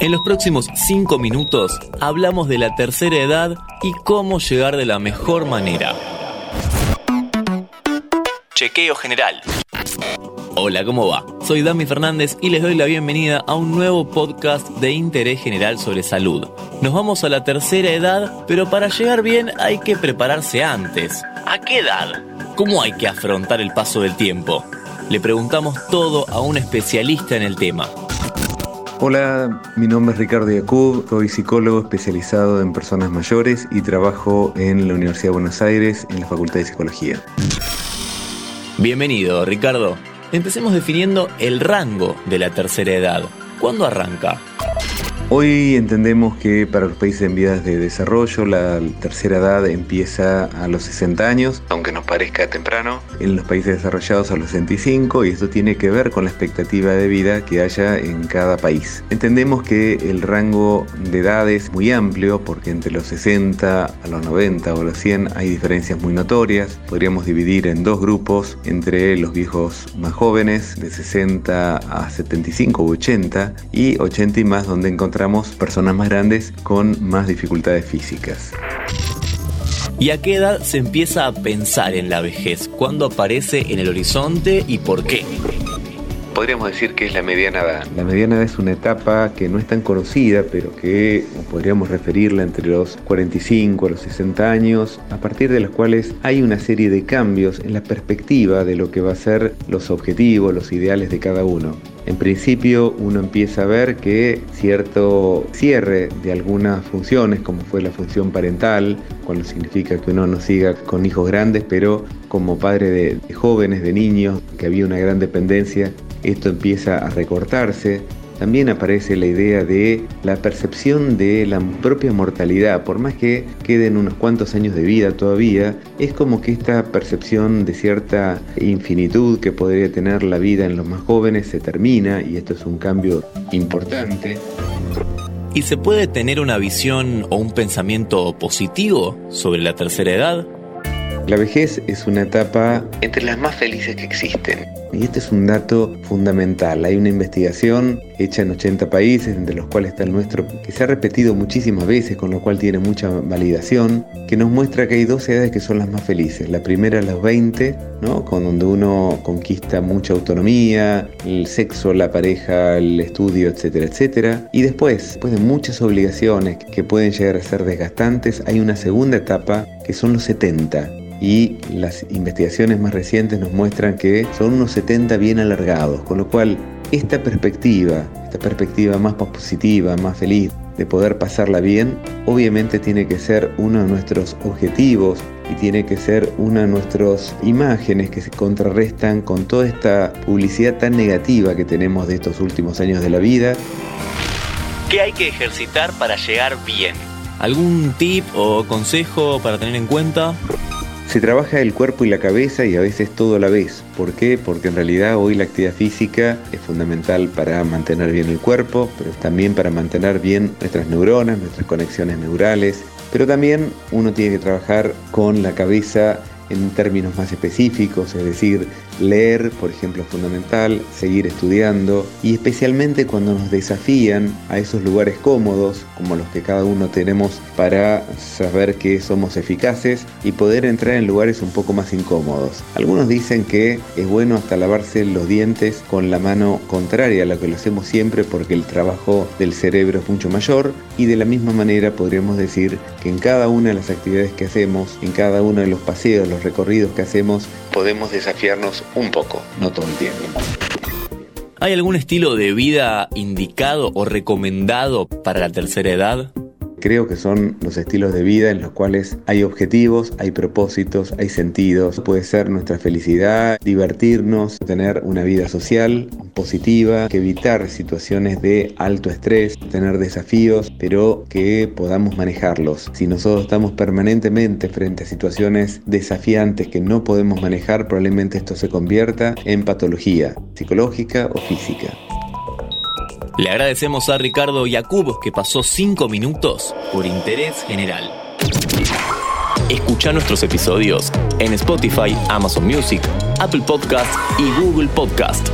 En los próximos 5 minutos hablamos de la tercera edad y cómo llegar de la mejor manera. Chequeo general. Hola, ¿cómo va? Soy Dami Fernández y les doy la bienvenida a un nuevo podcast de interés general sobre salud. Nos vamos a la tercera edad, pero para llegar bien hay que prepararse antes. ¿A qué edad? ¿Cómo hay que afrontar el paso del tiempo? Le preguntamos todo a un especialista en el tema. Hola, mi nombre es Ricardo Yacub, soy psicólogo especializado en personas mayores y trabajo en la Universidad de Buenos Aires en la Facultad de Psicología. Bienvenido, Ricardo. Empecemos definiendo el rango de la tercera edad. ¿Cuándo arranca? Hoy entendemos que para los países en vías de desarrollo la tercera edad empieza a los 60 años, aunque nos parezca temprano, en los países desarrollados a los 65 y esto tiene que ver con la expectativa de vida que haya en cada país. Entendemos que el rango de edad es muy amplio porque entre los 60 a los 90 o los 100 hay diferencias muy notorias. Podríamos dividir en dos grupos entre los viejos más jóvenes de 60 a 75 u 80 y 80 y más donde encontramos personas más grandes con más dificultades físicas. ¿Y a qué edad se empieza a pensar en la vejez? ¿Cuándo aparece en el horizonte y por qué? Podríamos decir que es la mediana edad. La mediana edad es una etapa que no es tan conocida, pero que podríamos referirla entre los 45 a los 60 años, a partir de las cuales hay una serie de cambios en la perspectiva de lo que va a ser los objetivos, los ideales de cada uno. En principio uno empieza a ver que cierto cierre de algunas funciones, como fue la función parental, cuando significa que uno no siga con hijos grandes, pero como padre de, jóvenes, de niños, que había una gran dependencia, esto empieza a recortarse. También aparece la idea de la percepción de la propia mortalidad, por más que queden unos cuantos años de vida todavía, es como que esta percepción de cierta infinitud que podría tener la vida en los más jóvenes se termina y esto es un cambio importante. ¿Y se puede tener una visión o un pensamiento positivo sobre la tercera edad? La vejez es una etapa entre las más felices que existen. Y este es un dato fundamental. Hay una investigación hecha en 80 países, entre los cuales está el nuestro, que se ha repetido muchísimas veces, con lo cual tiene mucha validación, que nos muestra que hay dos edades que son las más felices. La primera a los 20, ¿no? con donde uno conquista mucha autonomía, el sexo, la pareja, el estudio, etcétera, etcétera. Y después, después de muchas obligaciones que pueden llegar a ser desgastantes, hay una segunda etapa que son los 70 y las investigaciones más recientes nos muestran que son unos 70 bien alargados, con lo cual esta perspectiva, esta perspectiva más positiva, más feliz, de poder pasarla bien, obviamente tiene que ser uno de nuestros objetivos y tiene que ser una de nuestras imágenes que se contrarrestan con toda esta publicidad tan negativa que tenemos de estos últimos años de la vida. ¿Qué hay que ejercitar para llegar bien? ¿Algún tip o consejo para tener en cuenta? Se trabaja el cuerpo y la cabeza y a veces todo a la vez. ¿Por qué? Porque en realidad hoy la actividad física es fundamental para mantener bien el cuerpo, pero también para mantener bien nuestras neuronas, nuestras conexiones neurales. Pero también uno tiene que trabajar con la cabeza en términos más específicos, es decir, leer, por ejemplo, es fundamental, seguir estudiando y especialmente cuando nos desafían a esos lugares cómodos, como los que cada uno tenemos para saber que somos eficaces y poder entrar en lugares un poco más incómodos. Algunos dicen que es bueno hasta lavarse los dientes con la mano contraria a la que lo hacemos siempre porque el trabajo del cerebro es mucho mayor y de la misma manera podríamos decir que en cada una de las actividades que hacemos, en cada uno de los paseos, los recorridos que hacemos, podemos desafiarnos un poco, no todo el tiempo. ¿Hay algún estilo de vida indicado o recomendado para la tercera edad? Creo que son los estilos de vida en los cuales hay objetivos, hay propósitos, hay sentidos. Puede ser nuestra felicidad, divertirnos, tener una vida social positiva, que evitar situaciones de alto estrés, tener desafíos, pero que podamos manejarlos. Si nosotros estamos permanentemente frente a situaciones desafiantes que no podemos manejar, probablemente esto se convierta en patología psicológica o física. Le agradecemos a Ricardo Yacubo que pasó 5 minutos por interés general. Escucha nuestros episodios en Spotify, Amazon Music, Apple Podcast y Google Podcast.